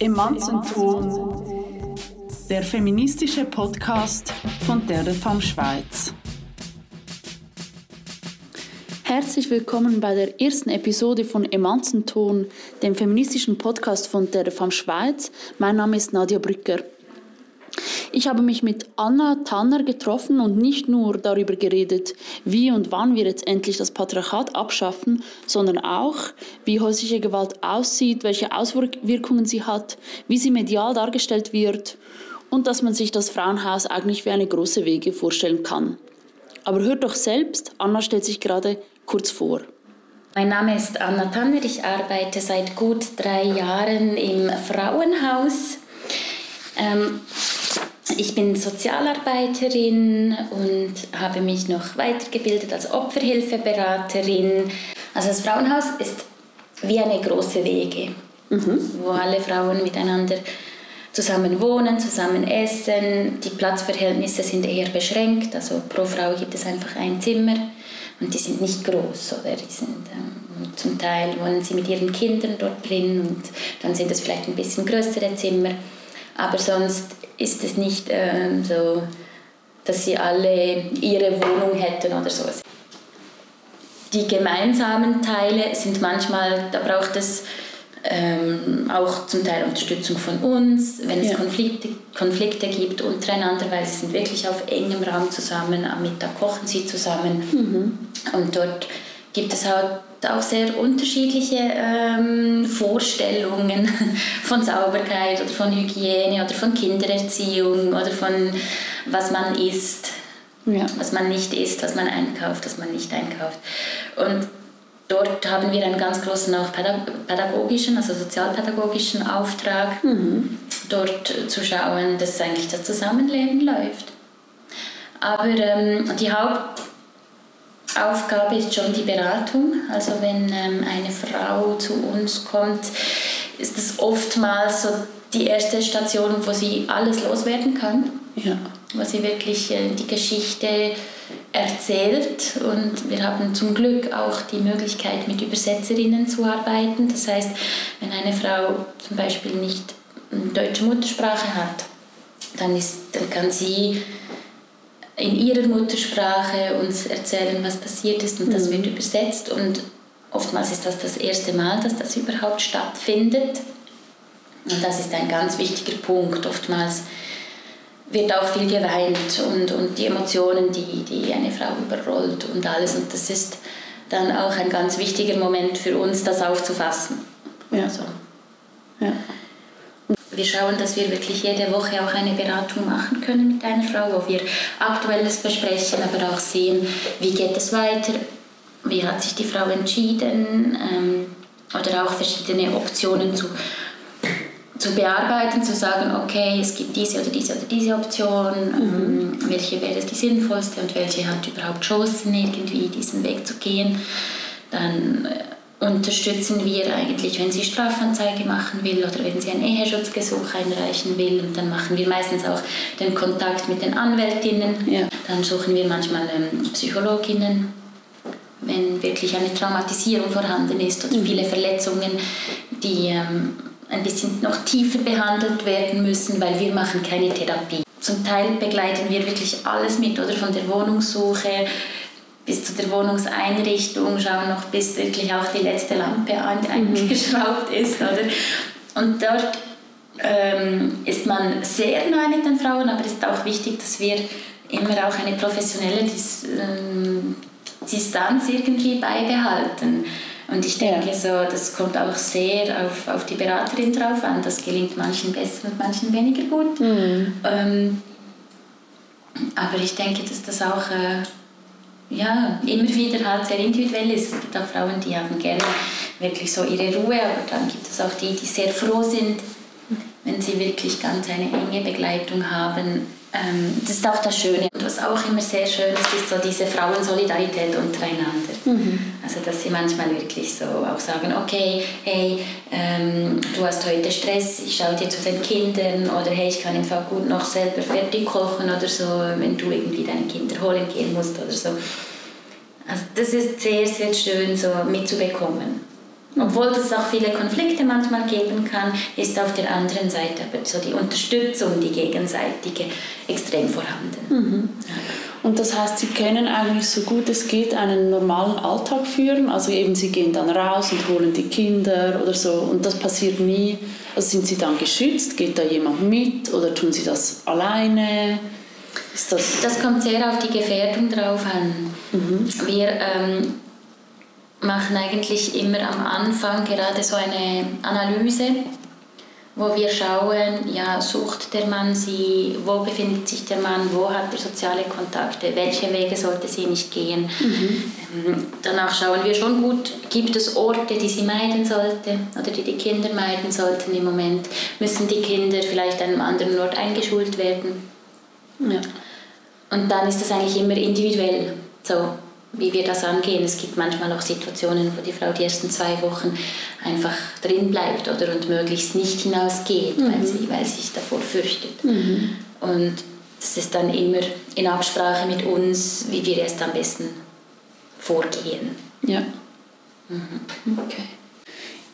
Emanzenton, der feministische Podcast von der Femme Schweiz. Herzlich willkommen bei der ersten Episode von Emanzenton, dem feministischen Podcast von der Femme Schweiz. Mein Name ist Nadia Brücker. Ich habe mich mit Anna Tanner getroffen und nicht nur darüber geredet, wie und wann wir jetzt endlich das Patriarchat abschaffen, sondern auch, wie häusliche Gewalt aussieht, welche Auswirkungen sie hat, wie sie medial dargestellt wird und dass man sich das Frauenhaus eigentlich wie eine große Wege vorstellen kann. Aber hört doch selbst, Anna stellt sich gerade kurz vor. Mein Name ist Anna Tanner, ich arbeite seit gut drei Jahren im Frauenhaus. Ähm, ich bin Sozialarbeiterin und habe mich noch weitergebildet als Opferhilfeberaterin. Also das Frauenhaus ist wie eine große Wege, mhm. wo alle Frauen miteinander zusammen wohnen, zusammen essen. Die Platzverhältnisse sind eher beschränkt, also pro Frau gibt es einfach ein Zimmer und die sind nicht groß, oder? Die sind, ähm, zum Teil wohnen sie mit ihren Kindern dort drin und dann sind es vielleicht ein bisschen größere Zimmer. Aber sonst ist es nicht äh, so, dass sie alle ihre Wohnung hätten oder so. Die gemeinsamen Teile sind manchmal, da braucht es ähm, auch zum Teil Unterstützung von uns, wenn es ja. Konflikte, Konflikte gibt untereinander, weil sie sind wirklich auf engem Raum zusammen, am Mittag kochen sie zusammen mhm. und dort gibt es halt auch sehr unterschiedliche ähm, Vorstellungen von Sauberkeit oder von Hygiene oder von Kindererziehung oder von was man isst, ja. was man nicht isst, was man einkauft, was man nicht einkauft. Und dort haben wir einen ganz großen auch pädagogischen, also sozialpädagogischen Auftrag, mhm. dort zu schauen, dass eigentlich das Zusammenleben läuft. Aber ähm, die Haupt Aufgabe ist schon die Beratung. Also wenn ähm, eine Frau zu uns kommt, ist das oftmals so die erste Station, wo sie alles loswerden kann. Ja. Wo sie wirklich äh, die Geschichte erzählt und wir haben zum Glück auch die Möglichkeit, mit Übersetzerinnen zu arbeiten. Das heißt, wenn eine Frau zum Beispiel nicht deutsche Muttersprache hat, dann, ist, dann kann sie in ihrer Muttersprache uns erzählen, was passiert ist und das mhm. wird übersetzt und oftmals ist das das erste Mal, dass das überhaupt stattfindet und das ist ein ganz wichtiger Punkt. Oftmals wird auch viel geweint und, und die Emotionen, die, die eine Frau überrollt und alles und das ist dann auch ein ganz wichtiger Moment für uns, das aufzufassen. Ja. Also. ja. Wir schauen, dass wir wirklich jede Woche auch eine Beratung machen können mit einer Frau, wo wir Aktuelles besprechen, aber auch sehen, wie geht es weiter, wie hat sich die Frau entschieden ähm, oder auch verschiedene Optionen zu, zu bearbeiten, zu sagen, okay, es gibt diese oder diese oder diese Option, mhm. ähm, welche wäre die sinnvollste und welche hat überhaupt Chancen, irgendwie diesen Weg zu gehen. Dann äh, unterstützen wir eigentlich, wenn sie Strafanzeige machen will oder wenn sie ein Eheschutzgesuch einreichen will. Und dann machen wir meistens auch den Kontakt mit den Anwältinnen. Ja. Dann suchen wir manchmal ähm, Psychologinnen, wenn wirklich eine Traumatisierung vorhanden ist oder mhm. viele Verletzungen, die ähm, ein bisschen noch tiefer behandelt werden müssen, weil wir machen keine Therapie. Zum Teil begleiten wir wirklich alles mit, oder von der Wohnungssuche bis zu der Wohnungseinrichtung, schauen noch, bis wirklich auch die letzte Lampe mhm. eingeschraubt ist. Oder? Und dort ähm, ist man sehr nahe mit den Frauen, aber es ist auch wichtig, dass wir immer auch eine professionelle Dis ähm, Distanz irgendwie beibehalten. Und ich denke, ja. so, das kommt auch sehr auf, auf die Beraterin drauf an. Das gelingt manchen besser und manchen weniger gut. Mhm. Ähm, aber ich denke, dass das auch äh, ja, immer wieder halt sehr individuell ist. Es gibt auch Frauen, die haben gerne wirklich so ihre Ruhe, aber dann gibt es auch die, die sehr froh sind, wenn sie wirklich ganz eine enge Begleitung haben. Ähm, das ist auch das Schöne. Und was auch immer sehr schön ist, ist so diese Frauensolidarität untereinander. Mhm. Also dass sie manchmal wirklich so auch sagen, okay, hey, ähm, du hast heute Stress, ich schaue dir zu den Kindern oder hey, ich kann im Fall gut noch selber fertig kochen oder so, wenn du irgendwie deine Kinder holen gehen musst oder so. Also das ist sehr, sehr schön so mitzubekommen. Obwohl es auch viele Konflikte manchmal geben kann, ist auf der anderen Seite aber so die Unterstützung, die gegenseitige, extrem vorhanden. Mhm. Und das heißt, Sie können eigentlich so gut es geht einen normalen Alltag führen. Also eben Sie gehen dann raus und holen die Kinder oder so und das passiert nie. Also sind Sie dann geschützt? Geht da jemand mit oder tun Sie das alleine? Ist das, das kommt sehr auf die Gefährdung drauf an. Mhm. Wir ähm, machen eigentlich immer am Anfang gerade so eine Analyse, wo wir schauen, ja, sucht der Mann sie, wo befindet sich der Mann, wo hat er soziale Kontakte, welche Wege sollte sie nicht gehen. Mhm. Ähm, danach schauen wir schon gut, gibt es Orte, die sie meiden sollte oder die die Kinder meiden sollten im Moment. Müssen die Kinder vielleicht an einem anderen Ort eingeschult werden? Ja. Und dann ist das eigentlich immer individuell. So, wie wir das angehen. Es gibt manchmal auch Situationen, wo die Frau die ersten zwei Wochen einfach drin bleibt oder und möglichst nicht hinausgeht, mhm. weil, sie, weil sie sich davor fürchtet. Mhm. Und das ist dann immer in Absprache mit uns, wie wir erst am besten vorgehen. Ja. Mhm. Okay.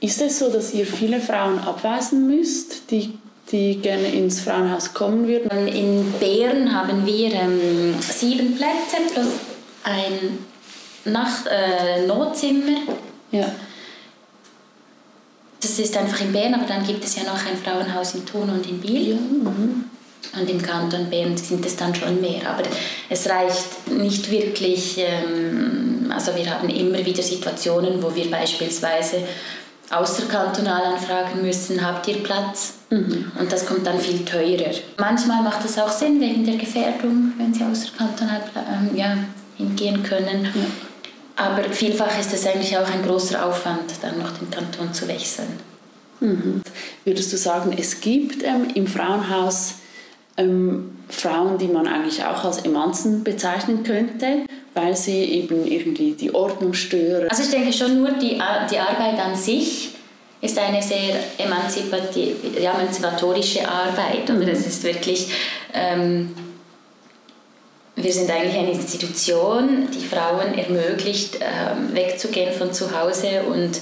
Ist es so, dass ihr viele Frauen abweisen müsst, die, die gerne ins Frauenhaus kommen würden? In Bern haben wir ähm, sieben Plätze plus ein Nacht, äh, Notzimmer. Ja. Das ist einfach in Bern, aber dann gibt es ja noch ein Frauenhaus in Thun und in Biel. Ja. Mhm. Und im Kanton Bern sind es dann schon mehr. Aber es reicht nicht wirklich. Ähm, also wir haben immer wieder Situationen, wo wir beispielsweise außerkantonal anfragen müssen, habt ihr Platz? Mhm. Und das kommt dann viel teurer. Manchmal macht es auch Sinn wegen der Gefährdung, wenn sie außerkantonal ähm, ja, hingehen können. Aber vielfach ist es eigentlich auch ein großer Aufwand, dann noch den Kanton zu wechseln. Mhm. Würdest du sagen, es gibt ähm, im Frauenhaus ähm, Frauen, die man eigentlich auch als Emanzen bezeichnen könnte, weil sie eben irgendwie die Ordnung stören? Also ich denke schon nur die, die Arbeit an sich ist eine sehr emanzipatorische Arbeit. Mhm. Oder es ist wirklich... Ähm, wir sind eigentlich eine Institution, die Frauen ermöglicht, äh, wegzugehen von zu Hause und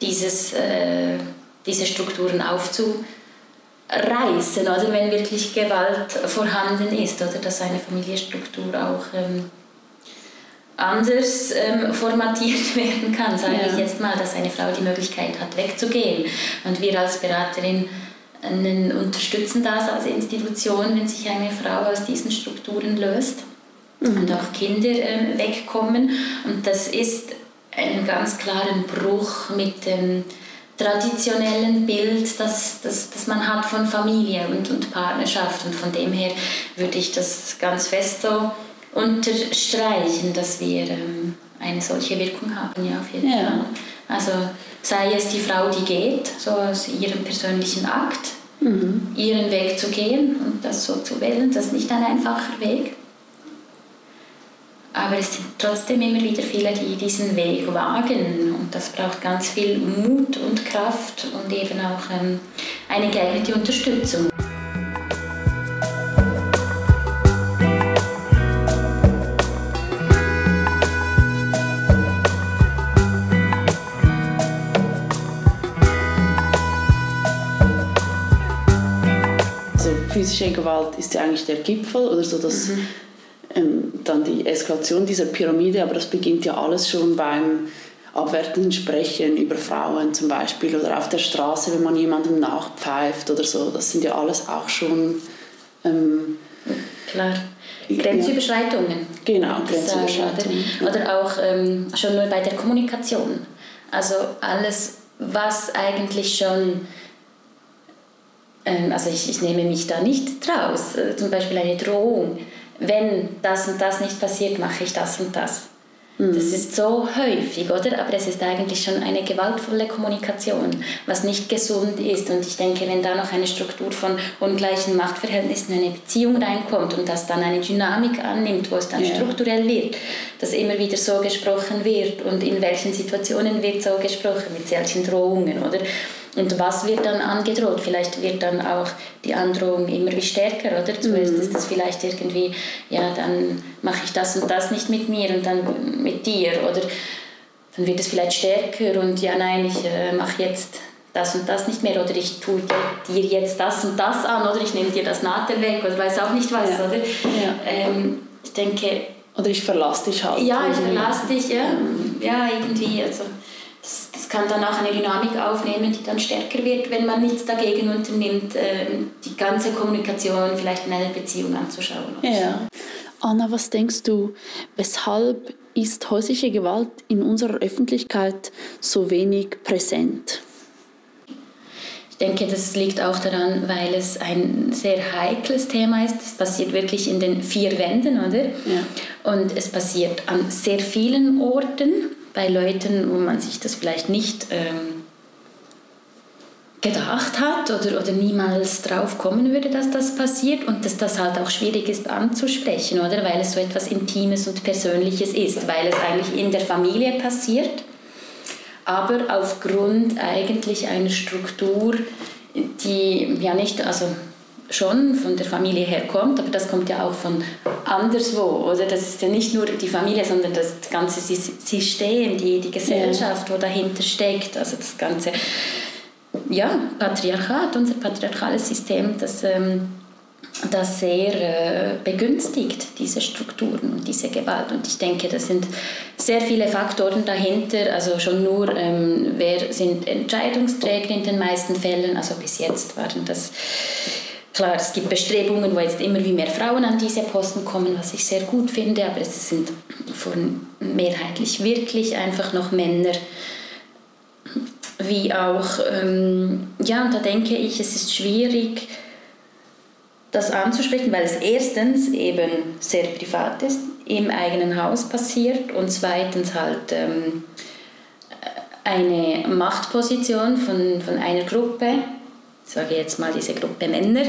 dieses, äh, diese Strukturen aufzureißen, oder wenn wirklich Gewalt vorhanden ist, oder dass eine Familienstruktur auch ähm, anders ähm, formatiert werden kann, sage ja. ich jetzt mal, dass eine Frau die Möglichkeit hat, wegzugehen. Und wir als Beraterin einen unterstützen das als Institution, wenn sich eine Frau aus diesen Strukturen löst mhm. und auch Kinder äh, wegkommen. Und das ist ein ganz klaren Bruch mit dem traditionellen Bild, das, das, das man hat von Familie und, und Partnerschaft. Und von dem her würde ich das ganz fest so unterstreichen, dass wir ähm, eine solche Wirkung haben, ja, auf jeden ja. Fall. Also sei es die Frau, die geht, so aus ihrem persönlichen Akt, mhm. ihren Weg zu gehen und das so zu wählen, das ist nicht ein einfacher Weg. Aber es sind trotzdem immer wieder viele, die diesen Weg wagen und das braucht ganz viel Mut und Kraft und eben auch ähm, eine geeignete Unterstützung. Physische Gewalt ist ja eigentlich der Gipfel oder so das, mhm. ähm, dann die Eskalation dieser Pyramide, aber das beginnt ja alles schon beim abwertenden Sprechen über Frauen zum Beispiel oder auf der Straße, wenn man jemandem nachpfeift oder so. Das sind ja alles auch schon... Ähm, Klar. Grenzüberschreitungen. Ja. Genau, Grenzüberschreitungen. Oder, oder auch ähm, schon nur bei der Kommunikation. Also alles, was eigentlich schon also ich, ich nehme mich da nicht draus. Äh, zum Beispiel eine Drohung. Wenn das und das nicht passiert, mache ich das und das. Mhm. Das ist so häufig, oder? Aber es ist eigentlich schon eine gewaltvolle Kommunikation, was nicht gesund ist. Und ich denke, wenn da noch eine Struktur von ungleichen Machtverhältnissen in eine Beziehung reinkommt und das dann eine Dynamik annimmt, wo es dann ja. strukturell wird, dass immer wieder so gesprochen wird und in welchen Situationen wird so gesprochen, mit solchen Drohungen, oder? Und was wird dann angedroht? Vielleicht wird dann auch die Androhung immer wie stärker, oder? Zuerst mhm. ist das vielleicht irgendwie, ja, dann mache ich das und das nicht mit mir und dann mit dir, oder? dann wird es vielleicht stärker und ja, nein, ich äh, mache jetzt das und das nicht mehr oder ich tue dir jetzt das und das an oder ich nehme dir das Nadel weg oder weiß auch nicht was, ja. oder? Ja. Ähm, ich denke... Oder ich verlasse dich halt. Ja, ich verlasse dich, ja. Ja, irgendwie, also das, das, kann dann auch eine Dynamik aufnehmen, die dann stärker wird, wenn man nichts dagegen unternimmt, ähm, die ganze Kommunikation vielleicht in einer Beziehung anzuschauen. Ja. Anna, was denkst du, weshalb ist häusliche Gewalt in unserer Öffentlichkeit so wenig präsent? Ich denke, das liegt auch daran, weil es ein sehr heikles Thema ist. Es passiert wirklich in den vier Wänden, oder? Ja. Und es passiert an sehr vielen Orten, bei Leuten, wo man sich das vielleicht nicht ähm, gedacht hat oder, oder niemals drauf kommen würde, dass das passiert und dass das halt auch schwierig ist anzusprechen, oder? Weil es so etwas Intimes und Persönliches ist, weil es eigentlich in der Familie passiert, aber aufgrund eigentlich einer Struktur, die ja nicht, also schon von der Familie herkommt, aber das kommt ja auch von anderswo, oder? Das ist ja nicht nur die Familie, sondern das ganze System, die, die Gesellschaft, ja. wo dahinter steckt, also das ganze ja, Patriarchat, unser patriarchales System, das, ähm, das sehr äh, begünstigt, diese Strukturen und diese Gewalt. Und ich denke, das sind sehr viele Faktoren dahinter. Also schon nur, ähm, wer sind Entscheidungsträger in den meisten Fällen. Also bis jetzt waren das Klar, es gibt Bestrebungen, wo jetzt immer wie mehr Frauen an diese Posten kommen, was ich sehr gut finde, aber es sind mehrheitlich wirklich einfach noch Männer, wie auch, ähm, ja, und da denke ich, es ist schwierig, das anzusprechen, weil es erstens eben sehr privat ist, im eigenen Haus passiert und zweitens halt ähm, eine Machtposition von, von einer Gruppe, sage jetzt mal diese Gruppe Männer,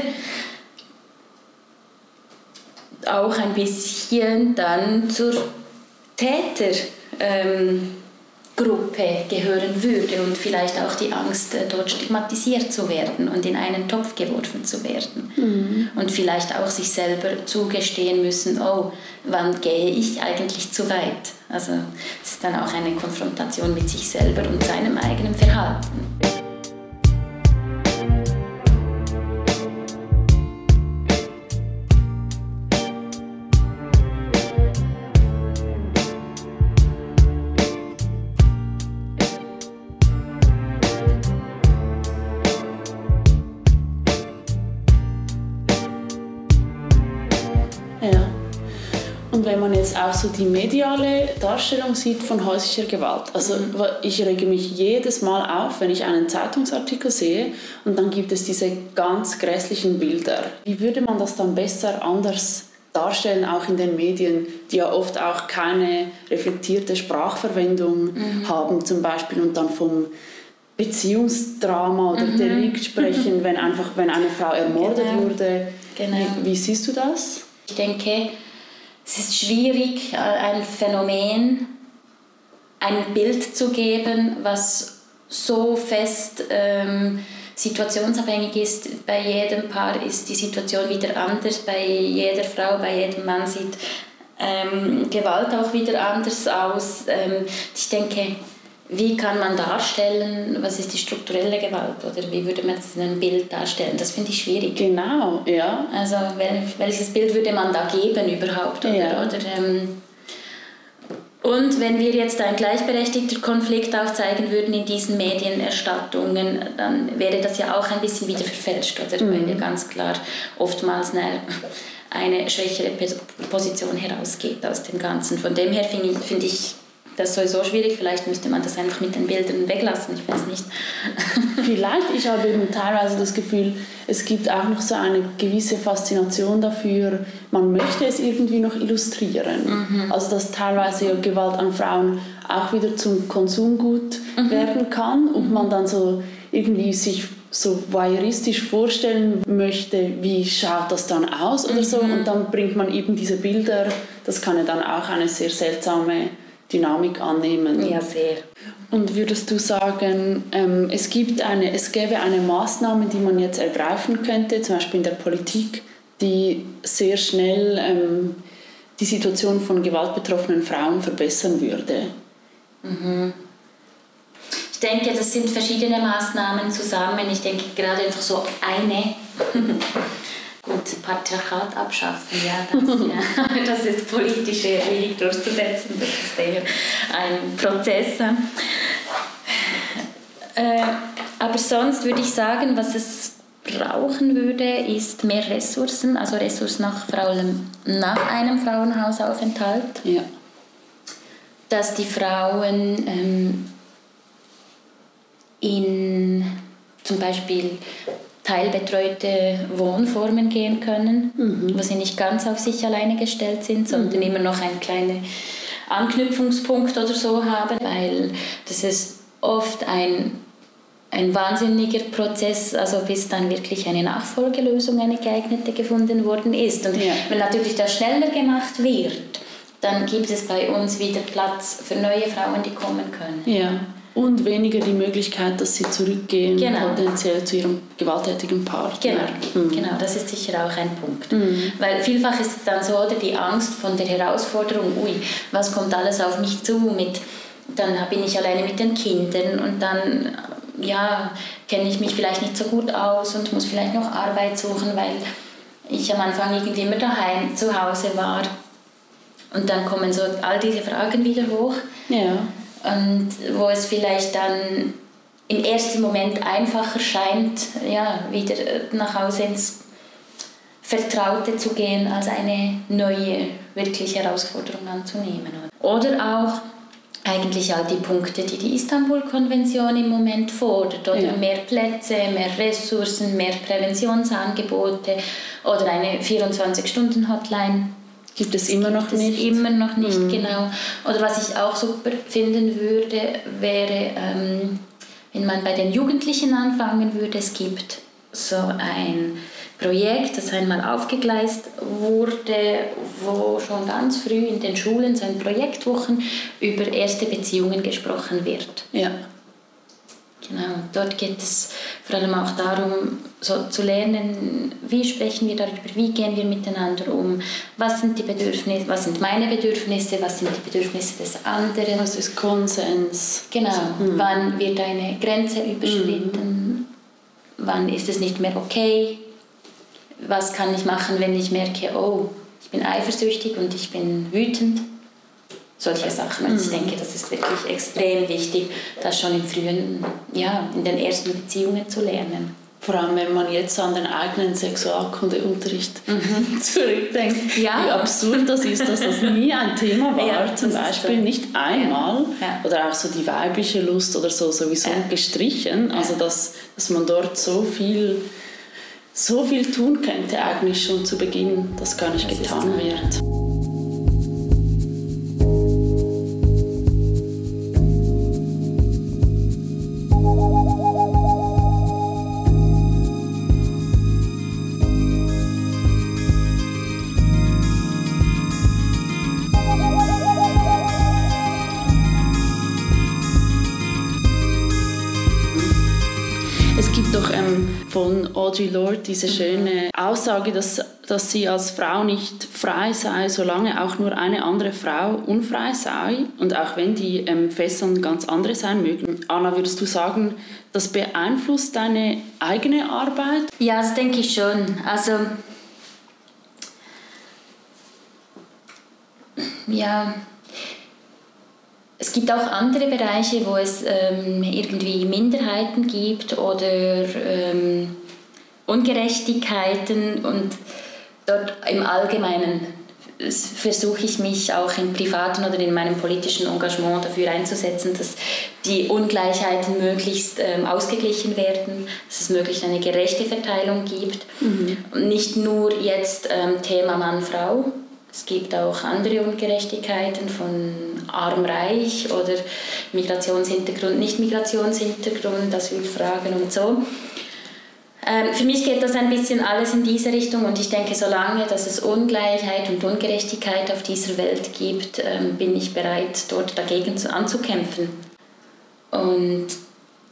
auch ein bisschen dann zur Täter. Ähm, gehören würde und vielleicht auch die Angst, äh, dort stigmatisiert zu werden und in einen Topf geworfen zu werden. Mhm. Und vielleicht auch sich selber zugestehen müssen, oh, wann gehe ich eigentlich zu weit? Also es ist dann auch eine Konfrontation mit sich selber und seinem eigenen Verhalten. Jetzt auch so die mediale Darstellung sieht von häuslicher Gewalt. Also mhm. ich rege mich jedes Mal auf, wenn ich einen Zeitungsartikel sehe und dann gibt es diese ganz grässlichen Bilder. Wie würde man das dann besser anders darstellen, auch in den Medien, die ja oft auch keine reflektierte Sprachverwendung mhm. haben zum Beispiel und dann vom Beziehungsdrama oder mhm. Delikt sprechen, wenn einfach wenn eine Frau ermordet genau. wurde. Genau. Wie, wie siehst du das? Ich denke, es ist schwierig, äh, ein Phänomen, ein Bild zu geben, was so fest ähm, situationsabhängig ist. Bei jedem Paar ist die Situation wieder anders, bei jeder Frau, bei jedem Mann sieht ähm, Gewalt auch wieder anders aus. Ähm, ich denke, wie kann man darstellen, was ist die strukturelle Gewalt oder wie würde man das in einem Bild darstellen? Das finde ich schwierig. Genau, ja. Also wel, welches Bild würde man da geben überhaupt? Oder, ja. oder ähm, und wenn wir jetzt ein gleichberechtigter Konflikt aufzeigen würden in diesen Medienerstattungen, dann wäre das ja auch ein bisschen wieder verfälscht, oder? Mhm. Weil ja ganz klar oftmals eine, eine schwächere Position herausgeht aus dem Ganzen. Von dem her finde ich, find ich das ist sowieso schwierig. Vielleicht müsste man das einfach mit den Bildern weglassen. Ich weiß nicht. Vielleicht. Ich habe eben teilweise das Gefühl, es gibt auch noch so eine gewisse Faszination dafür, man möchte es irgendwie noch illustrieren. Mhm. Also dass teilweise Gewalt an Frauen auch wieder zum Konsumgut mhm. werden kann und man dann so irgendwie sich so voyeuristisch vorstellen möchte, wie schaut das dann aus oder so. Mhm. Und dann bringt man eben diese Bilder. Das kann ja dann auch eine sehr seltsame Dynamik annehmen. Ja, sehr. Und würdest du sagen, ähm, es, gibt eine, es gäbe eine Maßnahme, die man jetzt ergreifen könnte, zum Beispiel in der Politik, die sehr schnell ähm, die Situation von gewaltbetroffenen Frauen verbessern würde? Mhm. Ich denke, das sind verschiedene Maßnahmen zusammen. Ich denke gerade einfach so eine. Patriarchat abschaffen, ja das, ja, das ist politisch schwierig durchzusetzen. Das ist eher ein Prozess. Äh, aber sonst würde ich sagen, was es brauchen würde, ist mehr Ressourcen, also Ressourcen nach, allem nach einem Frauenhausaufenthalt. Ja. Dass die Frauen ähm, in zum Beispiel teilbetreute Wohnformen gehen können, mhm. wo sie nicht ganz auf sich alleine gestellt sind, sondern mhm. immer noch einen kleinen Anknüpfungspunkt oder so haben, weil das ist oft ein ein wahnsinniger Prozess, also bis dann wirklich eine Nachfolgelösung, eine geeignete gefunden worden ist. Und ja. wenn natürlich das schneller gemacht wird, dann gibt es bei uns wieder Platz für neue Frauen, die kommen können. Ja. Und weniger die Möglichkeit, dass sie zurückgehen genau. potenziell zu ihrem gewalttätigen Partner. Genau, mhm. genau das ist sicher auch ein Punkt. Mhm. Weil vielfach ist es dann so, oder die Angst von der Herausforderung, ui, was kommt alles auf mich zu, mit, dann bin ich alleine mit den Kindern und dann ja, kenne ich mich vielleicht nicht so gut aus und muss vielleicht noch Arbeit suchen, weil ich am Anfang irgendwie immer daheim zu Hause war. Und dann kommen so all diese Fragen wieder hoch. Ja. Und wo es vielleicht dann im ersten Moment einfacher scheint, ja, wieder nach Hause ins Vertraute zu gehen, als eine neue, wirklich Herausforderung anzunehmen. Oder auch eigentlich all die Punkte, die die Istanbul-Konvention im Moment fordert. Oder ja. mehr Plätze, mehr Ressourcen, mehr Präventionsangebote oder eine 24-Stunden-Hotline. Gibt es immer noch nicht? Immer noch nicht, mhm. genau. Oder was ich auch super finden würde, wäre, ähm, wenn man bei den Jugendlichen anfangen würde, es gibt so ein Projekt, das einmal aufgegleist wurde, wo schon ganz früh in den Schulen, so in Projektwochen, über erste Beziehungen gesprochen wird. Ja. Genau, dort geht es vor allem auch darum, so zu lernen, wie sprechen wir darüber, wie gehen wir miteinander um, was sind die Bedürfnisse, was sind meine Bedürfnisse, was sind die Bedürfnisse des anderen. Was ist Konsens? Genau, also, hm. wann wird eine Grenze überschritten, hm. wann ist es nicht mehr okay, was kann ich machen, wenn ich merke, oh, ich bin eifersüchtig und ich bin wütend. Solche Sachen. Also ich mhm. denke, das ist wirklich extrem wichtig, das schon in frühen, ja, in den ersten Beziehungen zu lernen. Vor allem, wenn man jetzt an den eigenen Sexualkundeunterricht mhm. zurückdenkt, ja. wie absurd das ist, dass das nie ein Thema war, ja, zum Beispiel so. nicht einmal. Ja. Oder auch so die weibliche Lust oder so sowieso gestrichen. Also, dass, dass man dort so viel so viel tun könnte eigentlich schon zu Beginn, das gar nicht das getan wird. Audre Lorde diese schöne Aussage, dass, dass sie als Frau nicht frei sei, solange auch nur eine andere Frau unfrei sei und auch wenn die ähm, Fesseln ganz andere sein mögen. Anna, würdest du sagen, das beeinflusst deine eigene Arbeit? Ja, das denke ich schon. Also ja, es gibt auch andere Bereiche, wo es ähm, irgendwie Minderheiten gibt oder ähm, Ungerechtigkeiten und dort im Allgemeinen versuche ich mich auch im privaten oder in meinem politischen Engagement dafür einzusetzen, dass die Ungleichheiten möglichst ähm, ausgeglichen werden, dass es möglichst eine gerechte Verteilung gibt. Mhm. Nicht nur jetzt ähm, Thema Mann-Frau, es gibt auch andere Ungerechtigkeiten von arm-reich oder Migrationshintergrund, Nicht-Migrationshintergrund, Asylfragen und so. Ähm, für mich geht das ein bisschen alles in diese Richtung und ich denke, solange dass es Ungleichheit und Ungerechtigkeit auf dieser Welt gibt, ähm, bin ich bereit, dort dagegen anzukämpfen. Und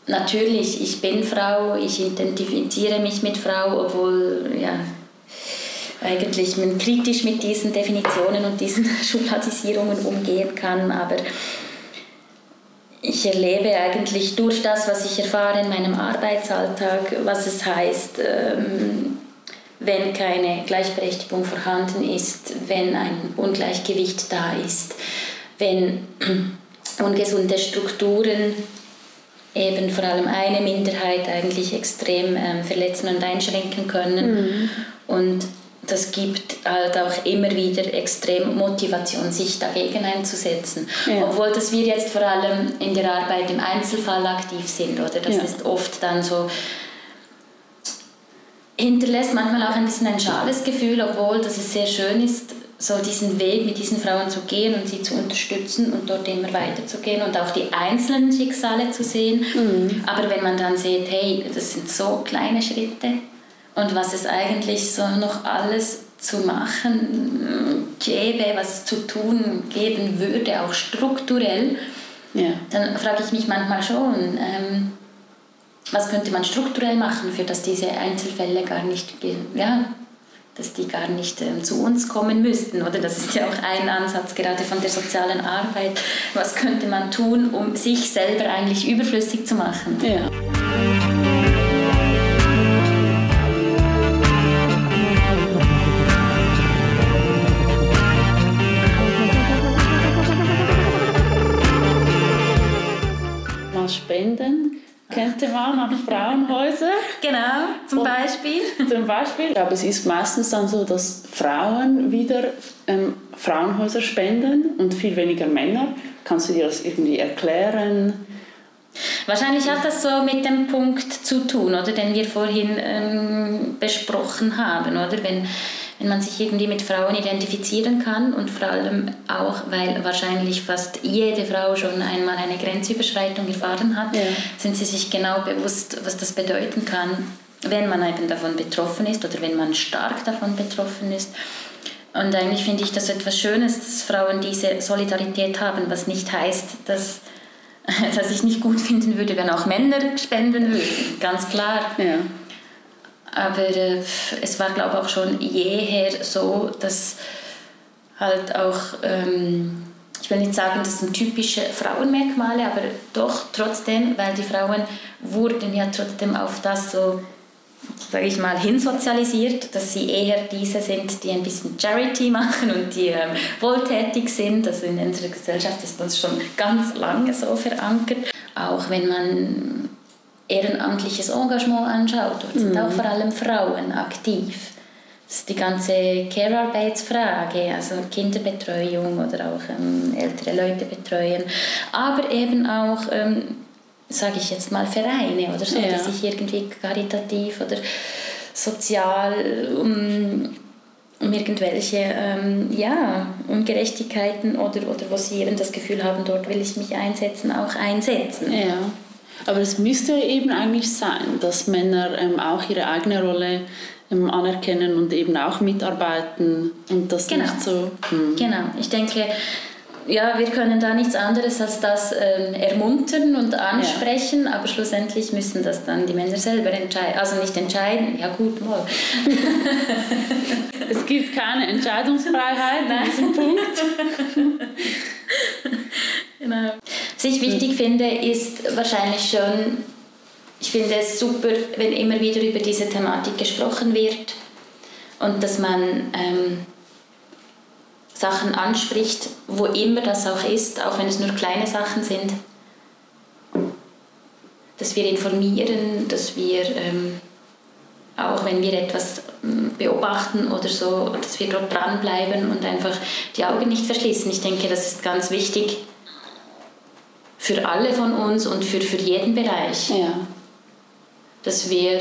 natürlich, ich bin Frau, ich identifiziere mich mit Frau, obwohl ja, eigentlich man kritisch mit diesen Definitionen und diesen Schubladisierungen umgehen kann. Aber ich erlebe eigentlich durch das, was ich erfahre in meinem Arbeitsalltag, was es heißt, ähm, wenn keine Gleichberechtigung vorhanden ist, wenn ein Ungleichgewicht da ist, wenn ungesunde Strukturen eben vor allem eine Minderheit eigentlich extrem ähm, verletzen und einschränken können. Mhm. Und das gibt halt auch immer wieder extrem Motivation, sich dagegen einzusetzen. Ja. Obwohl dass wir jetzt vor allem in der Arbeit im Einzelfall aktiv sind, oder? Das ja. ist oft dann so, hinterlässt manchmal auch ein bisschen ein schales Gefühl, obwohl dass es sehr schön ist, so diesen Weg mit diesen Frauen zu gehen und sie zu unterstützen und dort immer weiterzugehen und auch die einzelnen Schicksale zu sehen. Mhm. Aber wenn man dann sieht, hey, das sind so kleine Schritte und was es eigentlich so noch alles zu machen gäbe, was es zu tun geben würde, auch strukturell, ja. dann frage ich mich manchmal schon, ähm, was könnte man strukturell machen, für dass diese Einzelfälle gar nicht, ja, dass die gar nicht ähm, zu uns kommen müssten. Oder das ist ja auch ein Ansatz gerade von der sozialen Arbeit. Was könnte man tun, um sich selber eigentlich überflüssig zu machen? Ja. Man an Frauenhäuser. Genau, zum Und Beispiel. Zum Beispiel. Aber es ist meistens dann so, dass Frauen wieder ähm, Frauenhäuser spenden und viel weniger Männer. Kannst du dir das irgendwie erklären? Wahrscheinlich hat das so mit dem Punkt zu tun, oder, den wir vorhin ähm, besprochen haben, oder? Wenn wenn man sich irgendwie mit Frauen identifizieren kann und vor allem auch, weil wahrscheinlich fast jede Frau schon einmal eine Grenzüberschreitung erfahren hat, ja. sind sie sich genau bewusst, was das bedeuten kann, wenn man eben davon betroffen ist oder wenn man stark davon betroffen ist. Und eigentlich finde ich das etwas Schönes, dass Frauen diese Solidarität haben, was nicht heißt, dass, dass ich nicht gut finden würde, wenn auch Männer spenden würden, ganz klar. Ja. Aber äh, es war, glaube ich, auch schon jeher so, dass halt auch, ähm, ich will nicht sagen, das sind typische Frauenmerkmale, aber doch trotzdem, weil die Frauen wurden ja trotzdem auf das so, sage ich mal, hinsozialisiert, dass sie eher diese sind, die ein bisschen Charity machen und die ähm, wohltätig sind. Also in unserer Gesellschaft ist das schon ganz lange so verankert. Auch wenn man ehrenamtliches Engagement anschaut, dort sind auch mhm. vor allem Frauen aktiv. Das ist die ganze Care-Arbeitsfrage, also Kinderbetreuung oder auch ähm, ältere Leute betreuen, aber eben auch, ähm, sage ich jetzt mal, Vereine oder so, ja. die sich irgendwie karitativ oder sozial um, um irgendwelche ähm, ja, Ungerechtigkeiten oder, oder wo sie eben das Gefühl haben, dort will ich mich einsetzen, auch einsetzen. Ja. Aber es müsste eben eigentlich sein, dass Männer ähm, auch ihre eigene Rolle ähm, anerkennen und eben auch mitarbeiten und das genau. nicht so. Hm. Genau, ich denke, ja, wir können da nichts anderes als das ähm, ermuntern und ansprechen, ja. aber schlussendlich müssen das dann die Männer selber entscheiden. Also nicht entscheiden, ja gut, mal. es gibt keine Entscheidungsfreiheit in diesem Punkt. genau. Was ich wichtig finde, ist wahrscheinlich schon, ich finde es super, wenn immer wieder über diese Thematik gesprochen wird und dass man ähm, Sachen anspricht, wo immer das auch ist, auch wenn es nur kleine Sachen sind. Dass wir informieren, dass wir ähm, auch wenn wir etwas ähm, beobachten oder so, dass wir dort dranbleiben und einfach die Augen nicht verschließen. Ich denke, das ist ganz wichtig für alle von uns und für, für jeden Bereich. Ja. Dass wir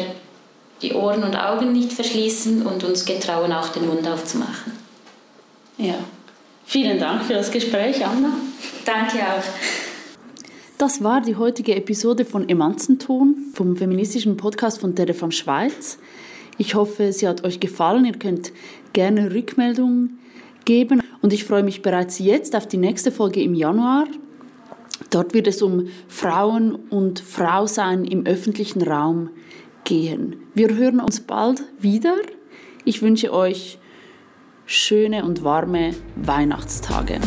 die Ohren und Augen nicht verschließen und uns getrauen, auch den Mund aufzumachen. Ja. Vielen Dank für das Gespräch, Anna. Danke auch. Das war die heutige Episode von Emanzenton, vom feministischen Podcast von Terefam Schweiz. Ich hoffe, sie hat euch gefallen. Ihr könnt gerne Rückmeldungen geben. Und ich freue mich bereits jetzt auf die nächste Folge im Januar. Dort wird es um Frauen und Frausein im öffentlichen Raum gehen. Wir hören uns bald wieder. Ich wünsche euch schöne und warme Weihnachtstage.